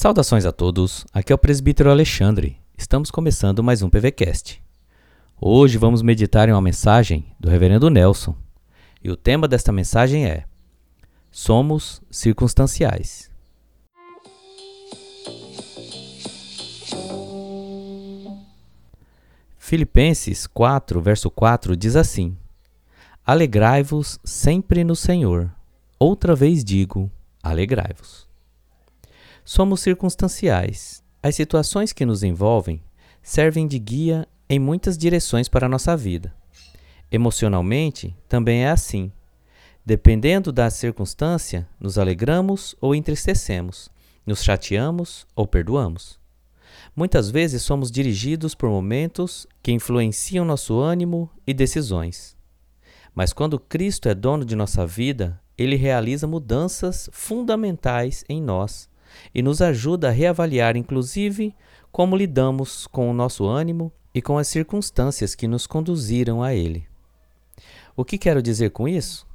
Saudações a todos, aqui é o presbítero Alexandre. Estamos começando mais um PVCast. Hoje vamos meditar em uma mensagem do reverendo Nelson. E o tema desta mensagem é: Somos circunstanciais. Filipenses 4, verso 4 diz assim: Alegrai-vos sempre no Senhor. Outra vez digo: alegrai-vos. Somos circunstanciais. As situações que nos envolvem servem de guia em muitas direções para a nossa vida. Emocionalmente, também é assim. Dependendo da circunstância, nos alegramos ou entristecemos, nos chateamos ou perdoamos. Muitas vezes somos dirigidos por momentos que influenciam nosso ânimo e decisões. Mas quando Cristo é dono de nossa vida, ele realiza mudanças fundamentais em nós e nos ajuda a reavaliar, inclusive, como lidamos com o nosso ânimo e com as circunstâncias que nos conduziram a ele. O que quero dizer com isso?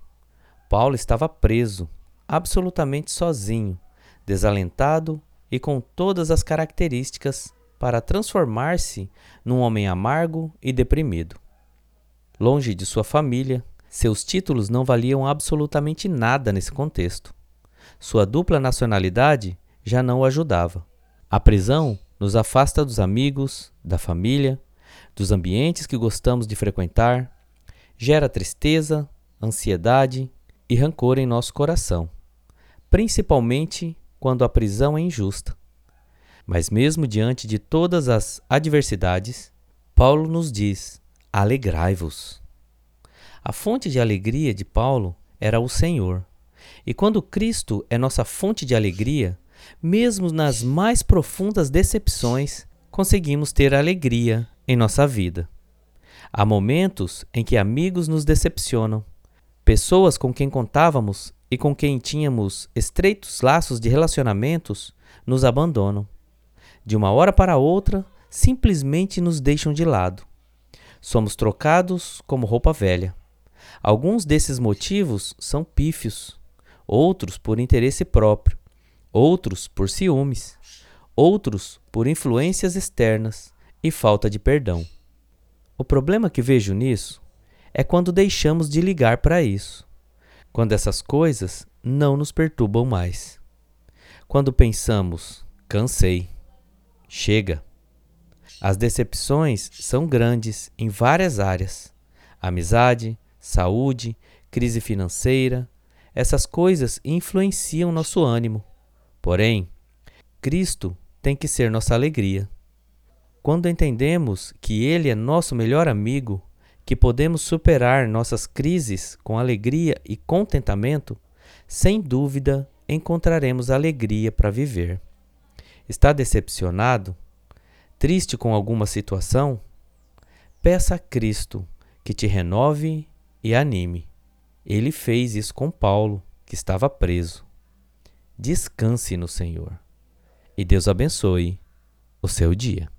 Paulo estava preso, absolutamente sozinho, desalentado e com todas as características para transformar-se num homem amargo e deprimido. Longe de sua família, seus títulos não valiam absolutamente nada nesse contexto. Sua dupla nacionalidade já não o ajudava. A prisão nos afasta dos amigos, da família, dos ambientes que gostamos de frequentar, gera tristeza, ansiedade e rancor em nosso coração, principalmente quando a prisão é injusta. Mas, mesmo diante de todas as adversidades, Paulo nos diz: alegrai-vos. A fonte de alegria de Paulo era o Senhor. E quando Cristo é nossa fonte de alegria, mesmo nas mais profundas decepções, conseguimos ter alegria em nossa vida. Há momentos em que amigos nos decepcionam, pessoas com quem contávamos e com quem tínhamos estreitos laços de relacionamentos nos abandonam. De uma hora para outra, simplesmente nos deixam de lado. Somos trocados como roupa velha. Alguns desses motivos são pífios, outros por interesse próprio, outros por ciúmes, outros por influências externas e falta de perdão. O problema que vejo nisso é quando deixamos de ligar para isso, quando essas coisas não nos perturbam mais. Quando pensamos, cansei, chega. As decepções são grandes em várias áreas: amizade, saúde, crise financeira. Essas coisas influenciam nosso ânimo. Porém, Cristo tem que ser nossa alegria. Quando entendemos que Ele é nosso melhor amigo, que podemos superar nossas crises com alegria e contentamento, sem dúvida encontraremos alegria para viver. Está decepcionado? Triste com alguma situação? Peça a Cristo que te renove e anime. Ele fez isso com Paulo, que estava preso. Descanse no Senhor. E Deus abençoe o seu dia.